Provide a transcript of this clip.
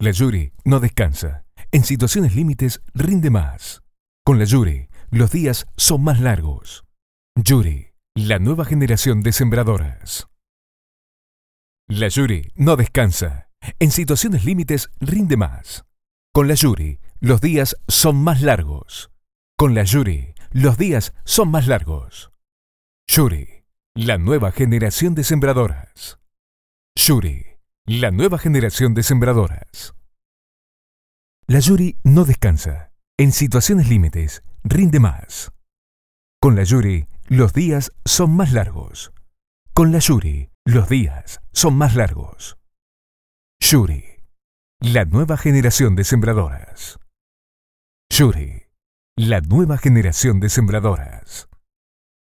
La Yuri no descansa. En situaciones límites rinde más. Con la Yuri, los días son más largos. Yuri, la nueva generación de sembradoras. La Yuri no descansa. En situaciones límites rinde más. Con la Yuri, los días son más largos. Con la Yuri, los días son más largos. Yuri, la nueva generación de sembradoras. Yuri, la nueva generación de sembradoras. La Yuri no descansa. En situaciones límites, rinde más. Con la Yuri, los días son más largos. Con la Yuri, los días son más largos. Yuri, la nueva generación de sembradoras. Yuri, la nueva generación de sembradoras.